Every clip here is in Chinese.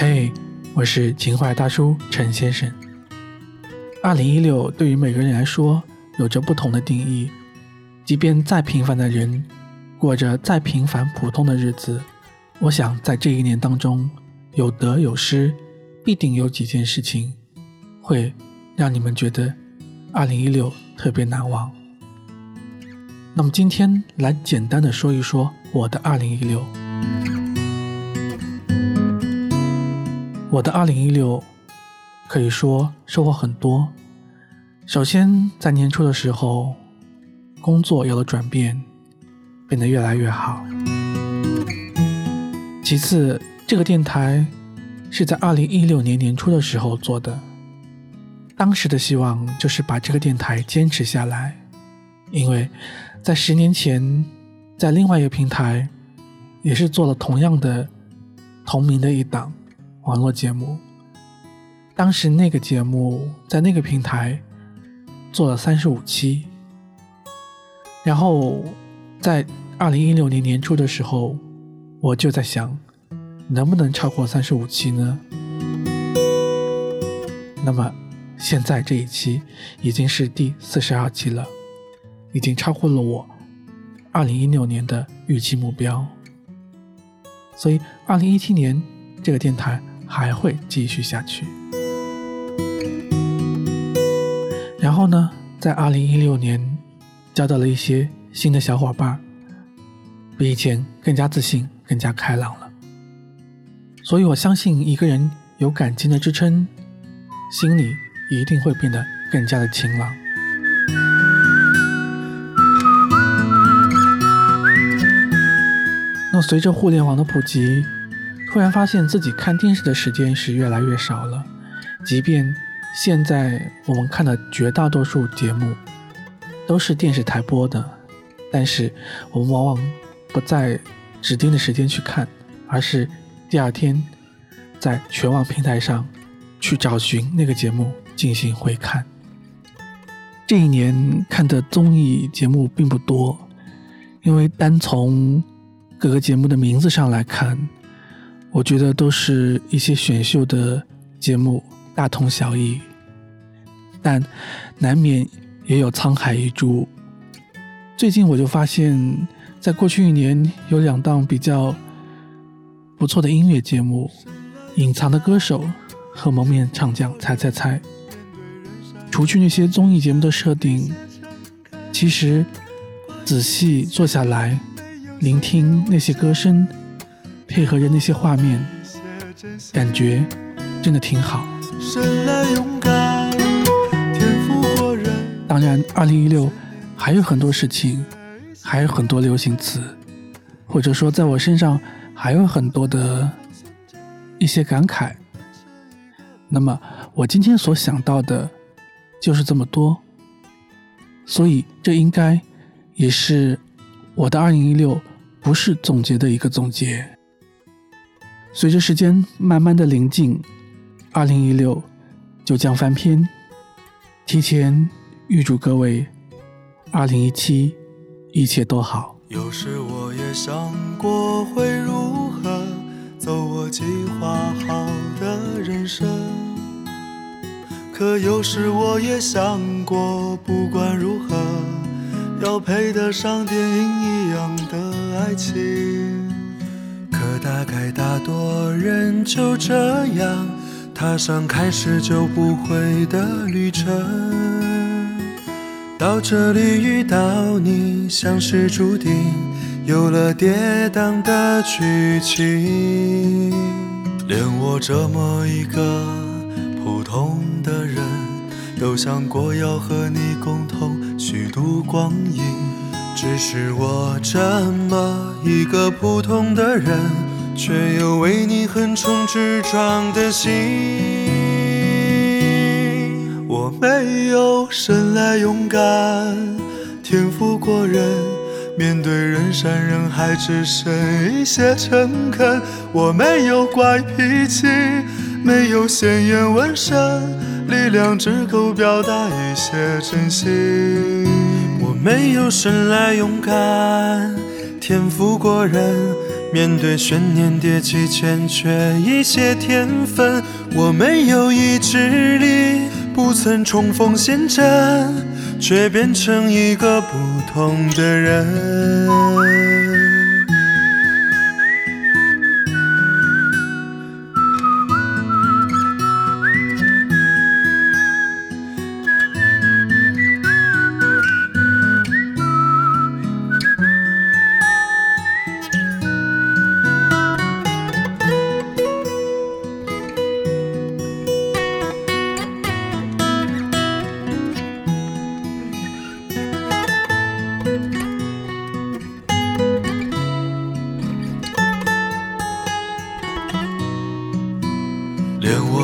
嘿，我是情怀大叔陈先生。二零一六对于每个人来说有着不同的定义，即便再平凡的人，过着再平凡普通的日子，我想在这一年当中，有得有失，必定有几件事情会让你们觉得二零一六特别难忘。那么今天来简单的说一说我的二零一六。我的二零一六可以说收获很多。首先，在年初的时候，工作有了转变，变得越来越好。其次，这个电台是在二零一六年年初的时候做的，当时的希望就是把这个电台坚持下来，因为在十年前，在另外一个平台也是做了同样的同名的一档。网络节目，当时那个节目在那个平台做了三十五期，然后在二零一六年年初的时候，我就在想，能不能超过三十五期呢？那么现在这一期已经是第四十二期了，已经超过了我二零一六年的预期目标，所以二零一七年这个电台。还会继续下去。然后呢，在二零一六年交到了一些新的小伙伴，比以前更加自信、更加开朗了。所以我相信，一个人有感情的支撑，心里一定会变得更加的晴朗。那随着互联网的普及。突然发现自己看电视的时间是越来越少了，即便现在我们看的绝大多数节目都是电视台播的，但是我们往往不在指定的时间去看，而是第二天在全网平台上去找寻那个节目进行回看。这一年看的综艺节目并不多，因为单从各个节目的名字上来看。我觉得都是一些选秀的节目，大同小异，但难免也有沧海一珠。最近我就发现，在过去一年有两档比较不错的音乐节目，《隐藏的歌手》和《蒙面唱将猜猜猜》。除去那些综艺节目的设定，其实仔细坐下来聆听那些歌声。配合着那些画面，感觉真的挺好。当然，二零一六还有很多事情，还有很多流行词，或者说在我身上还有很多的一些感慨。那么，我今天所想到的就是这么多，所以这应该也是我的二零一六不是总结的一个总结。随着时间慢慢的临近，二零一六就将翻篇。提前预祝各位二零一七一切都好。有时我也想过会如何走我计划好的人生，可有时我也想过，不管如何，要配得上电影一样的爱情。大概大多人就这样踏上开始就不会的旅程，到这里遇到你像是注定，有了跌宕的剧情。连我这么一个普通的人，都想过要和你共同虚度光阴。只是我这么一个普通的人。却有为你横冲直撞的心。我没有生来勇敢，天赋过人，面对人山人海只剩一些诚恳。我没有怪脾气，没有鲜艳纹身，力量只够表达一些真心。我没有生来勇敢，天赋过人。面对悬念迭起，欠缺一些天分。我没有意志力，不曾冲锋陷阵，却变成一个不同的人。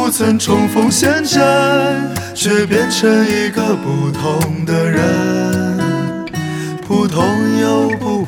不曾重逢现在。却变成一个不同的人，普通又不。